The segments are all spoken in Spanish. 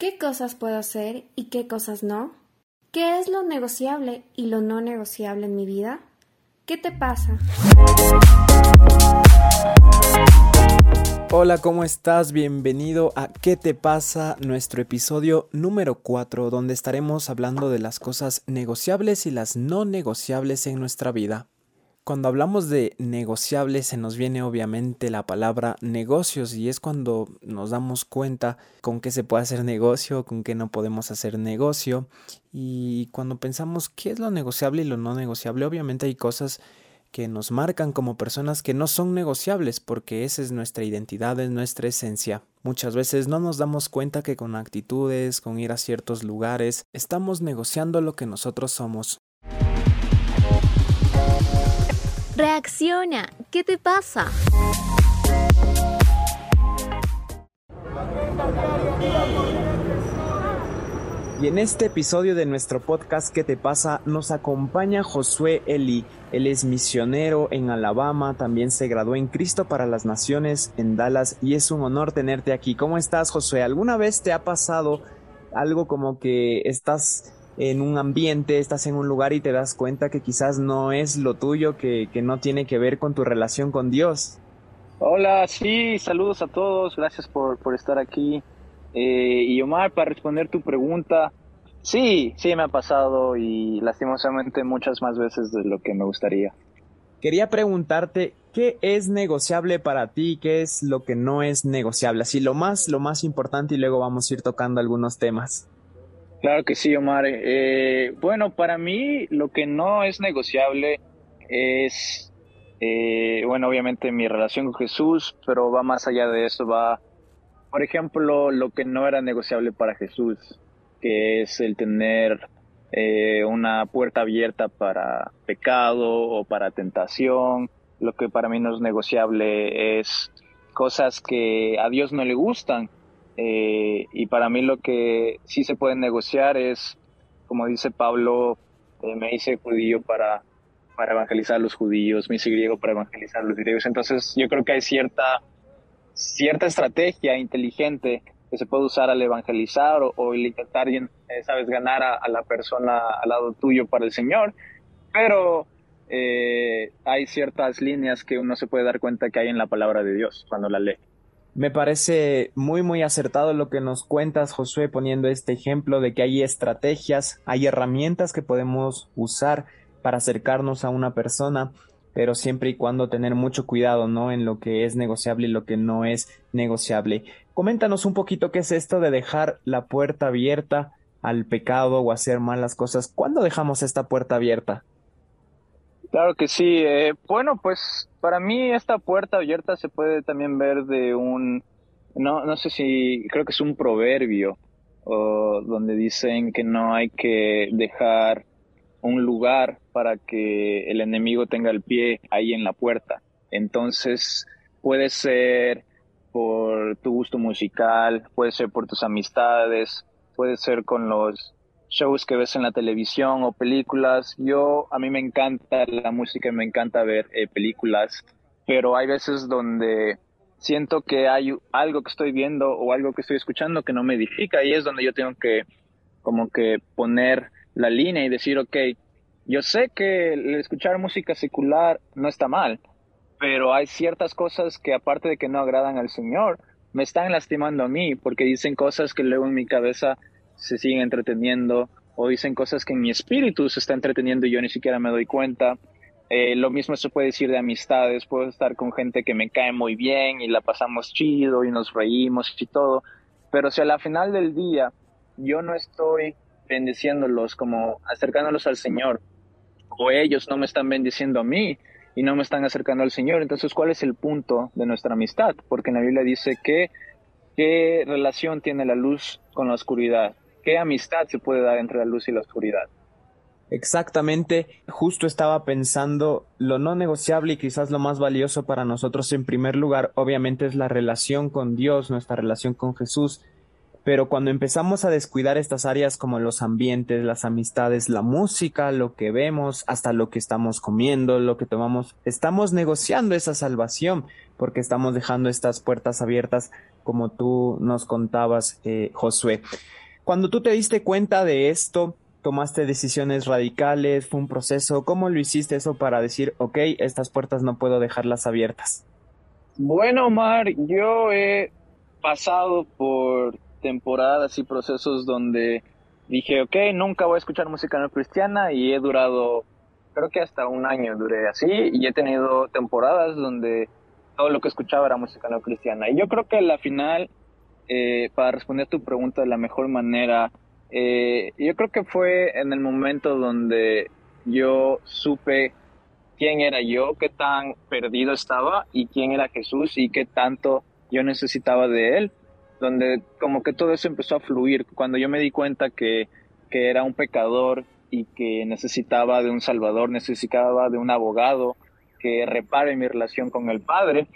¿Qué cosas puedo hacer y qué cosas no? ¿Qué es lo negociable y lo no negociable en mi vida? ¿Qué te pasa? Hola, ¿cómo estás? Bienvenido a ¿Qué te pasa? Nuestro episodio número 4, donde estaremos hablando de las cosas negociables y las no negociables en nuestra vida. Cuando hablamos de negociables se nos viene obviamente la palabra negocios y es cuando nos damos cuenta con qué se puede hacer negocio, con qué no podemos hacer negocio y cuando pensamos qué es lo negociable y lo no negociable, obviamente hay cosas que nos marcan como personas que no son negociables porque esa es nuestra identidad, es nuestra esencia. Muchas veces no nos damos cuenta que con actitudes, con ir a ciertos lugares, estamos negociando lo que nosotros somos. Reacciona, ¿qué te pasa? Y en este episodio de nuestro podcast ¿Qué te pasa? nos acompaña Josué Eli. Él es misionero en Alabama, también se graduó en Cristo para las Naciones en Dallas y es un honor tenerte aquí. ¿Cómo estás Josué? ¿Alguna vez te ha pasado algo como que estás en un ambiente, estás en un lugar y te das cuenta que quizás no es lo tuyo, que, no tiene que ver con tu relación con Dios. Hola, sí, saludos a todos, gracias por, estar aquí. Eh, y Omar, para responder tu pregunta, sí, sí me ha pasado y lastimosamente muchas más veces de lo que me gustaría. Quería preguntarte, ¿qué es negociable para ti? ¿Qué es lo que no es negociable? Así lo más, lo más importante y luego vamos a ir tocando algunos temas. Claro que sí, Omar. Eh, bueno, para mí lo que no es negociable es, eh, bueno, obviamente mi relación con Jesús, pero va más allá de eso, va, por ejemplo, lo que no era negociable para Jesús, que es el tener eh, una puerta abierta para pecado o para tentación. Lo que para mí no es negociable es cosas que a Dios no le gustan eh, y para mí lo que sí se puede negociar es, como dice Pablo, eh, me hice judío para, para evangelizar a los judíos, me hice griego para evangelizar a los griegos. Entonces yo creo que hay cierta, cierta estrategia inteligente que se puede usar al evangelizar o, o intentar, eh, sabes, ganar a, la persona al lado tuyo para el Señor. Pero hay ciertas líneas que uno se puede dar cuenta que hay en la palabra de Dios cuando la lee. Me parece muy muy acertado lo que nos cuentas, Josué, poniendo este ejemplo de que hay estrategias, hay herramientas que podemos usar para acercarnos a una persona, pero siempre y cuando tener mucho cuidado, ¿no? En lo que es negociable y lo que no es negociable. Coméntanos un poquito qué es esto de dejar la puerta abierta al pecado o hacer malas cosas. ¿Cuándo dejamos esta puerta abierta? Claro que sí. Eh, bueno, pues para mí esta puerta abierta se puede también ver de un, no, no sé si, creo que es un proverbio, o donde dicen que no hay que dejar un lugar para que el enemigo tenga el pie ahí en la puerta. Entonces, puede ser por tu gusto musical, puede ser por tus amistades, puede ser con los shows que ves en la televisión o películas. Yo, a mí me encanta la música y me encanta ver eh, películas, pero hay veces donde siento que hay algo que estoy viendo o algo que estoy escuchando que no me edifica y es donde yo tengo que como que poner la línea y decir, ok, yo sé que el escuchar música secular no está mal, pero hay ciertas cosas que aparte de que no agradan al Señor, me están lastimando a mí porque dicen cosas que luego en mi cabeza se siguen entreteniendo o dicen cosas que en mi espíritu se está entreteniendo y yo ni siquiera me doy cuenta. Eh, lo mismo se puede decir de amistades, puedo estar con gente que me cae muy bien y la pasamos chido y nos reímos y todo, pero si a la final del día yo no estoy bendiciéndolos como acercándolos al Señor o ellos no me están bendiciendo a mí y no me están acercando al Señor, entonces ¿cuál es el punto de nuestra amistad? Porque en la Biblia dice que ¿qué relación tiene la luz con la oscuridad? ¿Qué amistad se puede dar entre la luz y la oscuridad? Exactamente, justo estaba pensando lo no negociable y quizás lo más valioso para nosotros en primer lugar, obviamente es la relación con Dios, nuestra relación con Jesús. pero cuando empezamos a descuidar estas áreas como los ambientes, las amistades, la música, lo que vemos, hasta lo que estamos comiendo, lo que tomamos, estamos negociando esa salvación porque estamos dejando estas puertas abiertas como tú nos contabas, eh, Josué. Cuando tú te diste cuenta de esto, tomaste decisiones radicales, fue un proceso, ¿cómo lo hiciste eso para decir, ok, estas puertas no puedo dejarlas abiertas? Bueno, Omar, yo he pasado por temporadas y procesos donde dije, ok, nunca voy a escuchar música no cristiana y he durado, creo que hasta un año duré así y he tenido temporadas donde todo lo que escuchaba era música no cristiana. Y yo creo que la final, eh, para responder tu pregunta de la mejor manera, eh, yo creo que fue en el momento donde yo supe quién era yo, qué tan perdido estaba y quién era Jesús y qué tanto yo necesitaba de él donde como que todo eso empezó a fluir. Cuando yo me di cuenta que, que era un pecador y que necesitaba de un salvador, necesitaba de un abogado que repare mi relación con el Padre,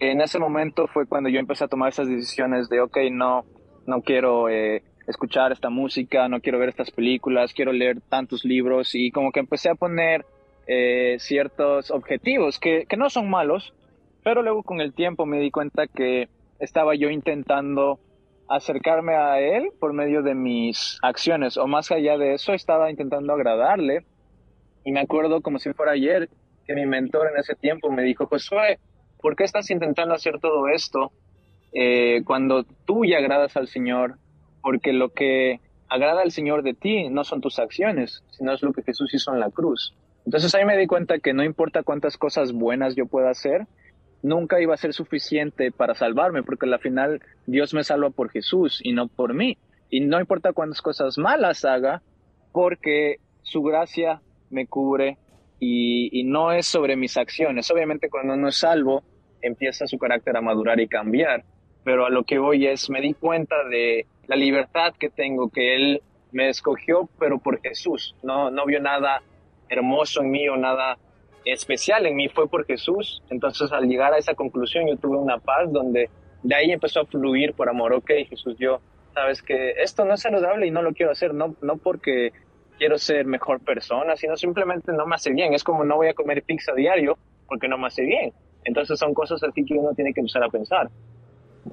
en ese momento fue cuando yo empecé a tomar esas decisiones de, ok, no, no quiero eh, escuchar esta música, no quiero ver estas películas, quiero leer tantos libros y como que empecé a poner eh, ciertos objetivos que, que no son malos, pero luego con el tiempo me di cuenta que estaba yo intentando acercarme a él por medio de mis acciones, o más allá de eso, estaba intentando agradarle. Y me acuerdo como si fuera ayer que mi mentor en ese tiempo me dijo, Josué, ¿por qué estás intentando hacer todo esto eh, cuando tú ya agradas al Señor? Porque lo que agrada al Señor de ti no son tus acciones, sino es lo que Jesús hizo en la cruz. Entonces ahí me di cuenta que no importa cuántas cosas buenas yo pueda hacer, nunca iba a ser suficiente para salvarme, porque al final Dios me salva por Jesús y no por mí. Y no importa cuántas cosas malas haga, porque su gracia me cubre y, no es sobre mis acciones. Obviamente cuando uno es salvo, empieza su carácter a madurar y cambiar. Pero a lo que voy es, me di cuenta de la libertad que tengo, que Él me escogió, pero por Jesús. No, no vio nada hermoso en mí o nada especial en mí fue por Jesús. Entonces al llegar a esa conclusión yo tuve una paz donde de ahí empezó a fluir por amor. Ok, Jesús, yo, sabes que esto no es saludable y no lo quiero hacer, no, no porque quiero ser mejor persona, sino simplemente no me hace bien. Es como no voy a comer pizza diario porque no me hace bien. Entonces son cosas así que uno tiene que empezar a pensar.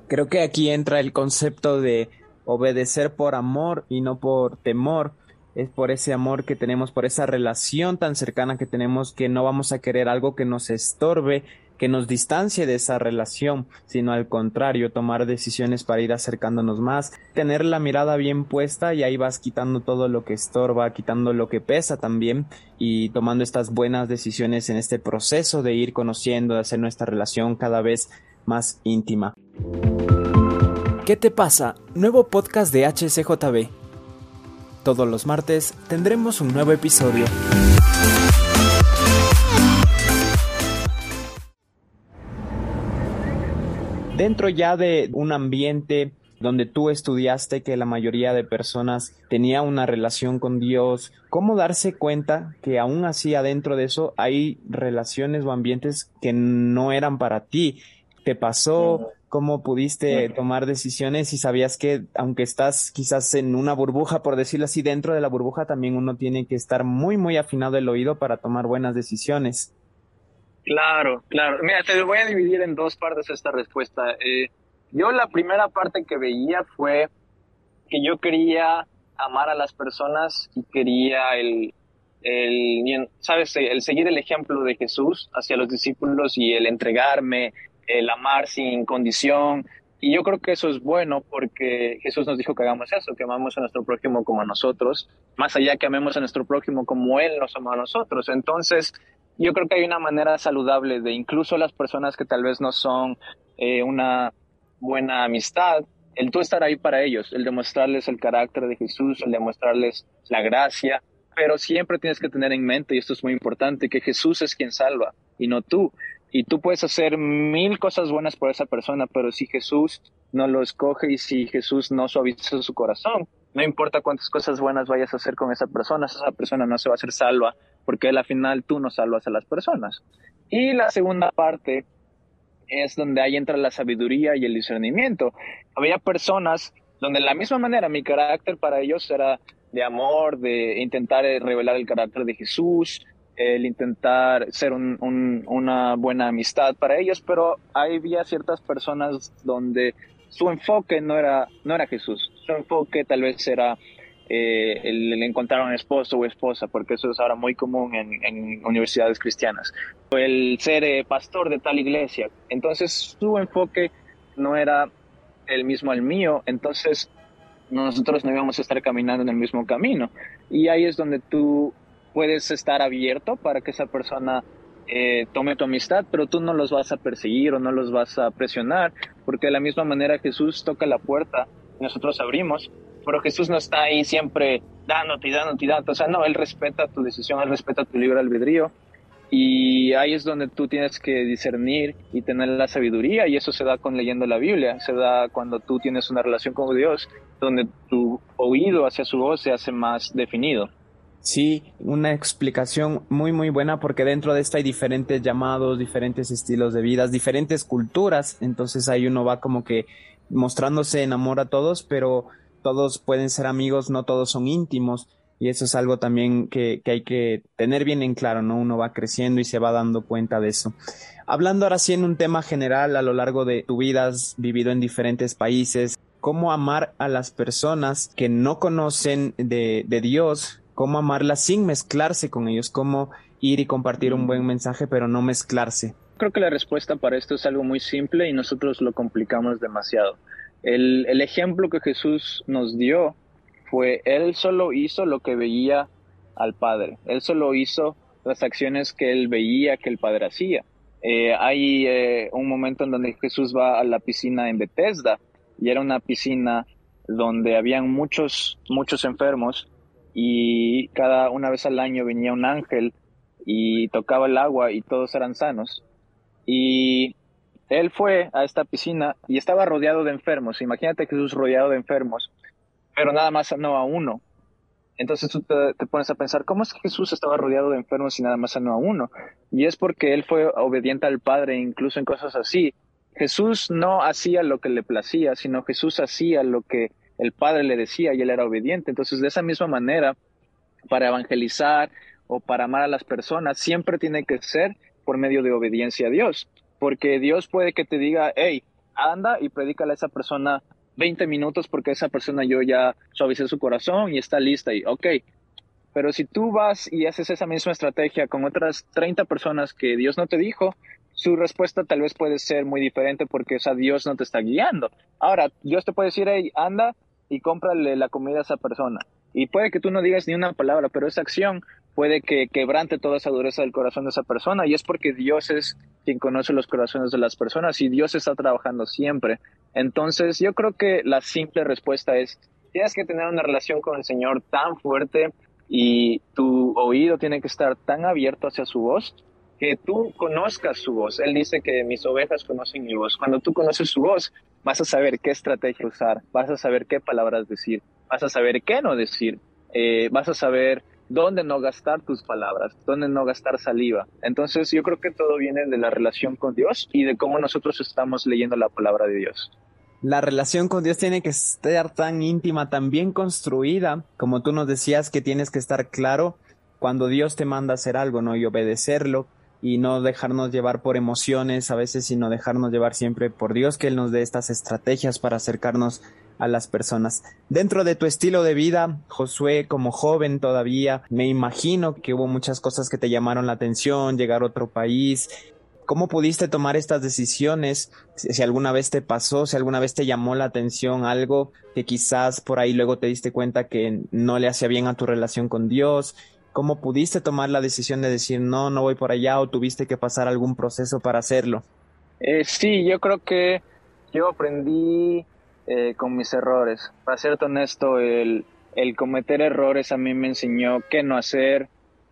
Creo que aquí entra el concepto de obedecer por amor y no por temor es por ese amor que tenemos, por esa relación tan cercana que tenemos, que no vamos a querer algo que nos estorbe, que nos distancie de esa relación, sino al contrario, tomar decisiones para ir acercándonos más, tener la mirada bien puesta y ahí vas quitando todo lo que estorba, quitando lo que pesa también y tomando estas buenas decisiones en este proceso de ir conociendo, de hacer nuestra relación cada vez más íntima. ¿Qué te pasa? Nuevo podcast de HCJB todos los martes tendremos un nuevo episodio. Dentro ya de un ambiente donde tú estudiaste que la mayoría de personas tenía una relación con Dios, ¿cómo darse cuenta que aún así adentro de eso hay relaciones o ambientes que no eran para ti? ¿Te pasó? cómo pudiste tomar decisiones y sabías que aunque estás quizás en una burbuja, por decirlo así, dentro de la burbuja también uno tiene que estar muy, muy afinado el oído para tomar buenas decisiones. Claro, claro. Mira, te voy a dividir en dos partes esta respuesta. Eh, yo la primera parte que veía fue que yo quería amar a las personas y quería el, el, ¿sabes? El seguir el ejemplo de Jesús hacia los discípulos y el entregarme, el amar sin condición. Y yo creo que eso es bueno porque Jesús nos dijo que hagamos eso, que amamos a nuestro prójimo como a nosotros, más allá que amemos a nuestro prójimo como Él nos ama a nosotros. Entonces, yo creo que hay una manera saludable de incluso las personas que tal vez no son eh, una buena amistad, el tú estar ahí para ellos, el demostrarles el carácter de Jesús, el demostrarles la gracia, pero siempre tienes que tener en mente, y esto es muy importante, que Jesús es quien salva y no tú. Y tú puedes hacer mil cosas buenas por esa persona, pero si Jesús no lo escoge y si Jesús no suaviza su corazón, no importa cuántas cosas buenas vayas a hacer con esa persona, esa persona no se va a hacer salva, porque al final tú no salvas a las personas. Y la segunda parte es donde ahí entra la sabiduría y el discernimiento. Había personas donde de la misma manera mi carácter para ellos era de amor, de intentar eh, revelar el carácter de Jesús, el intentar ser una buena amistad para ellos, pero había ciertas personas donde su enfoque no era, no era Jesús, su enfoque tal vez era eh, el, encontrar un esposo o esposa, porque eso es ahora muy común en, universidades cristianas, el ser eh, pastor de tal iglesia, entonces su enfoque no era el mismo al mío, entonces nosotros no íbamos a estar caminando en el mismo camino. Y ahí es donde tú puedes estar abierto para que esa persona eh, tome tu amistad, pero tú no los vas a perseguir o no los vas a presionar, porque de la misma manera Jesús toca la puerta nosotros abrimos, pero Jesús no está ahí siempre dándote y dándote y dándote. O sea, no, Él respeta tu decisión, Él respeta tu libre albedrío. Y ahí es donde tú tienes que discernir y tener la sabiduría y eso se da con leyendo la Biblia, se da cuando tú tienes una relación con Dios, donde tu oído hacia su voz se hace más definido. Sí, una explicación muy muy buena porque dentro de esto hay diferentes llamados, diferentes estilos de vida, diferentes culturas, entonces ahí uno va como que mostrándose en amor a todos, pero todos pueden ser amigos, no todos son íntimos. Y eso es algo también que, hay que tener bien en claro, ¿no? Uno va creciendo y se va dando cuenta de eso. Hablando ahora sí en un tema general, a lo largo de tu vida has vivido en diferentes países, ¿cómo amar a las personas que no conocen de, de Dios? ¿Cómo amarlas sin mezclarse con ellos? ¿Cómo ir y compartir un buen mensaje pero no mezclarse? Creo que la respuesta para esto es algo muy simple y nosotros lo complicamos demasiado. El, el ejemplo que Jesús nos dio fue, él solo hizo lo que veía al Padre, él solo hizo las acciones que él veía que el Padre hacía. Eh, hay eh, un momento en donde Jesús va a la piscina en Bethesda y era una piscina donde habían muchos, muchos enfermos y cada una vez al año venía un ángel y tocaba el agua y todos eran sanos. Y él fue a esta piscina y estaba rodeado de enfermos. Imagínate Jesús rodeado de enfermos pero nada más sanó a uno. Entonces tú te, pones a pensar, ¿cómo es que Jesús estaba rodeado de enfermos y nada más sanó a uno? Y es porque él fue obediente al Padre, incluso en cosas así. Jesús no hacía lo que le placía, sino Jesús hacía lo que el Padre le decía y él era obediente. Entonces, de esa misma manera, para evangelizar o para amar a las personas, siempre tiene que ser por medio de obediencia a Dios. Porque Dios puede que te diga, hey, anda y predícale a esa persona 20 minutos porque esa persona yo ya suavicé su corazón y está lista y ok. Pero si tú vas y haces esa misma estrategia con otras 30 personas que Dios no te dijo, su respuesta tal vez puede ser muy diferente porque esa Dios no te está guiando. Ahora, Dios te puede decir, hey, anda y cómprale la comida a esa persona. Y puede que tú no digas ni una palabra, pero esa acción puede que quebrante toda esa dureza del corazón de esa persona y es porque Dios es quien conoce los corazones de las personas y Dios está trabajando siempre. Entonces yo creo que la simple respuesta es, tienes que tener una relación con el Señor tan fuerte y tu oído tiene que estar tan abierto hacia su voz que tú conozcas su voz. Él dice que mis ovejas conocen mi voz. Cuando tú conoces su voz, vas a saber qué estrategia usar, vas a saber qué palabras decir, vas a saber qué no decir, eh, vas a saber dónde no gastar tus palabras, dónde no gastar saliva. Entonces yo creo que todo viene de la relación con Dios y de cómo nosotros estamos leyendo la palabra de Dios. La relación con Dios tiene que estar tan íntima, tan bien construida, como tú nos decías que tienes que estar claro cuando Dios te manda hacer algo, ¿no? Y obedecerlo y no dejarnos llevar por emociones a veces, sino dejarnos llevar siempre por Dios, que Él nos dé estas estrategias para acercarnos a las personas. Dentro de tu estilo de vida, Josué, como joven todavía, me imagino que hubo muchas cosas que te llamaron la atención, llegar a otro país. ¿Cómo pudiste tomar estas decisiones? Si, alguna vez te pasó, si alguna vez te llamó la atención algo que quizás por ahí luego te diste cuenta que no le hacía bien a tu relación con Dios. ¿Cómo pudiste tomar la decisión de decir no, no voy por allá o tuviste que pasar algún proceso para hacerlo? Eh, sí, yo creo que yo aprendí eh, con mis errores. Para ser honesto, el, el, cometer errores a mí me enseñó qué no hacer.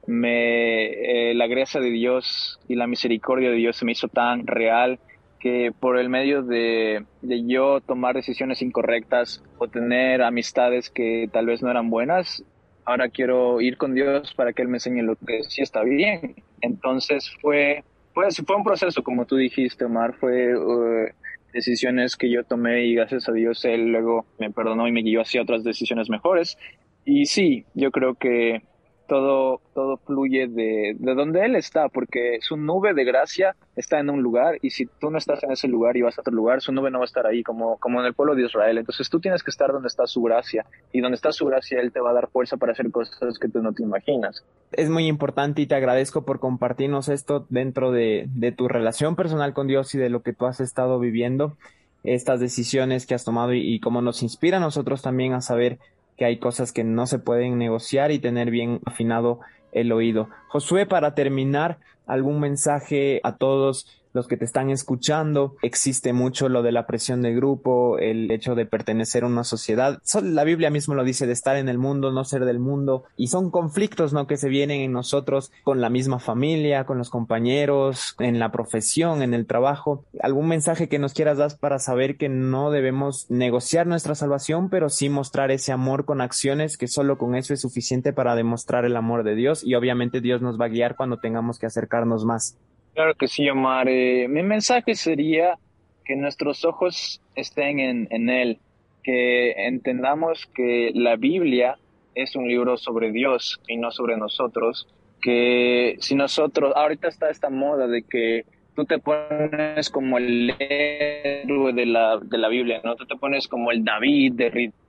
Me, eh, la gracia de Dios y la misericordia de Dios se me hizo tan real que por el medio de, de yo tomar decisiones incorrectas o tener amistades que tal vez no eran buenas, ahora quiero ir con Dios para que Él me enseñe lo que sí está bien. Entonces fue, pues, fue un proceso, como tú dijiste, Omar, fue, uh, decisiones que yo tomé y gracias a Dios Él luego me perdonó y me guió hacia otras decisiones mejores. Y sí, yo creo que todo, todo fluye de, de donde Él está, porque su nube de gracia está en un lugar y si tú no estás en ese lugar y vas a otro lugar, su nube no va a estar ahí, como, como en el pueblo de Israel. Entonces tú tienes que estar donde está su gracia y donde está su gracia Él te va a dar fuerza para hacer cosas que tú no te imaginas. Es muy importante y te agradezco por compartirnos esto dentro de, de tu relación personal con Dios y de lo que tú has estado viviendo estas decisiones que has tomado y, y cómo nos inspira a nosotros también a saber que hay cosas que no se pueden negociar y tener bien afinado el oído. Josué, para terminar, algún mensaje a todos los que te están escuchando. Existe mucho lo de la presión de grupo, el hecho de pertenecer a una sociedad. La Biblia mismo lo dice, de estar en el mundo, no ser del mundo. Y son conflictos, ¿no? Que se vienen en nosotros con la misma familia, con los compañeros, en la profesión, en el trabajo. ¿Algún mensaje que nos quieras dar para saber que no debemos negociar nuestra salvación, pero sí mostrar ese amor con acciones, que solo con eso es suficiente para demostrar el amor de Dios? Y obviamente Dios nos va a guiar cuando tengamos que acercarnos más. Claro que sí, Omar. Eh, mi mensaje sería que nuestros ojos estén en, en Él, que entendamos que la Biblia es un libro sobre Dios y no sobre nosotros, que si nosotros, ahorita está esta moda de que tú te pones como el héroe de la, de la Biblia, ¿no? Tú te pones como el David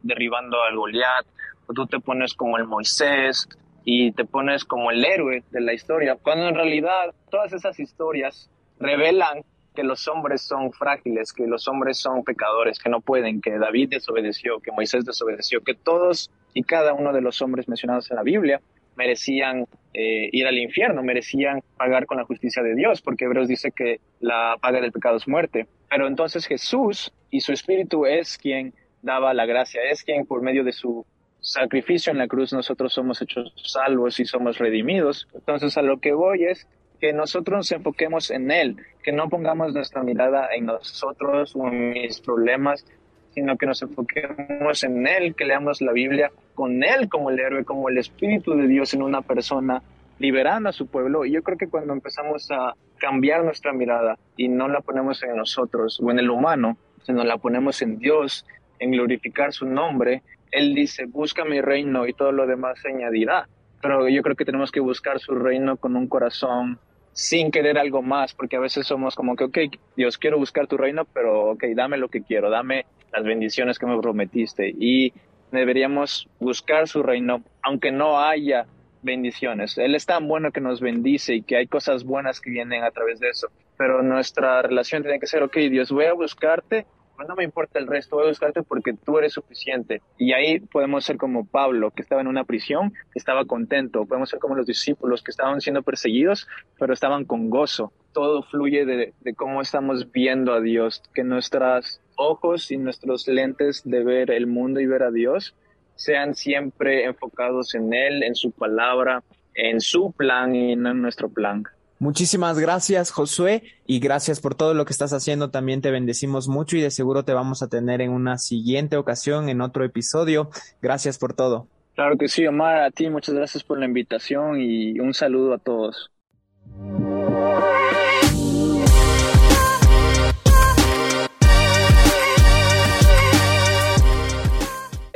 derribando al Goliat, o tú te pones como el Moisés, y te pones como el héroe de la historia, cuando en realidad todas esas historias revelan que los hombres son frágiles, que los hombres son pecadores, que no pueden, que David desobedeció, que Moisés desobedeció, que todos y cada uno de los hombres mencionados en la Biblia merecían eh, ir al infierno, merecían pagar con la justicia de Dios, porque Hebreos dice que la paga del pecado es muerte. Pero entonces Jesús y su Espíritu es quien daba la gracia, es quien por medio de su sacrificio en la cruz nosotros somos hechos salvos y somos redimidos. Entonces a lo que voy es que nosotros nos enfoquemos en Él, que no pongamos nuestra mirada en nosotros o en mis problemas, sino que nos enfoquemos en Él, que leamos la Biblia con Él como el héroe, como el Espíritu de Dios en una persona, liberando a su pueblo. Y yo creo que cuando empezamos a cambiar nuestra mirada y no la ponemos en nosotros o en el humano, sino la ponemos en Dios, en glorificar su nombre, él dice, busca mi reino y todo lo demás se añadirá. Pero yo creo que tenemos que buscar su reino con un corazón sin querer algo más, porque a veces somos como que, ok, Dios, quiero buscar tu reino, pero ok, dame lo que quiero, dame las bendiciones que me prometiste. Y deberíamos buscar su reino, aunque no haya bendiciones. Él es tan bueno que nos bendice y que hay cosas buenas que vienen a través de eso. Pero nuestra relación tiene que ser, ok, Dios, voy a buscarte no me importa el resto, voy a buscarte porque tú eres suficiente. Y ahí podemos ser como Pablo, que estaba en una prisión, estaba contento. Podemos ser como los discípulos, que estaban siendo perseguidos, pero estaban con gozo. Todo fluye de, de cómo estamos viendo a Dios, que nuestros ojos y nuestros lentes de ver el mundo y ver a Dios sean siempre enfocados en Él, en su palabra, en su plan y no en nuestro plan. Muchísimas gracias, Josué, y gracias por todo lo que estás haciendo. También te bendecimos mucho y de seguro te vamos a tener en una siguiente ocasión, en otro episodio. Gracias por todo. Claro que sí, Omar, a ti muchas gracias por la invitación y un saludo a todos.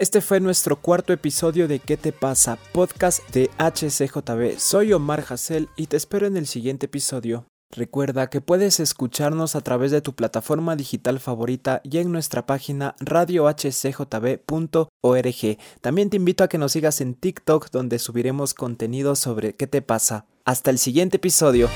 Este fue nuestro cuarto episodio de ¿Qué te pasa? Podcast de HCJB. Soy Omar Hassel y te espero en el siguiente episodio. Recuerda que puedes escucharnos a través de tu plataforma digital favorita y en nuestra página radiohcjb.org. También te invito a que nos sigas en TikTok donde subiremos contenido sobre qué te pasa. Hasta el siguiente episodio.